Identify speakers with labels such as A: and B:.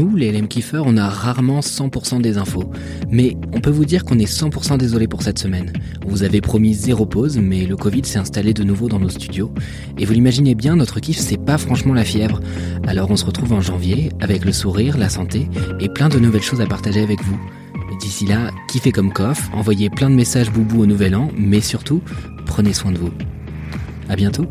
A: Nous, les LM on a rarement 100% des infos. Mais on peut vous dire qu'on est 100% désolé pour cette semaine. Vous avait promis zéro pause, mais le Covid s'est installé de nouveau dans nos studios. Et vous l'imaginez bien, notre kiff, c'est pas franchement la fièvre. Alors on se retrouve en janvier, avec le sourire, la santé, et plein de nouvelles choses à partager avec vous. D'ici là, kiffez comme coff, envoyez plein de messages boubou au nouvel an, mais surtout, prenez soin de vous. À bientôt!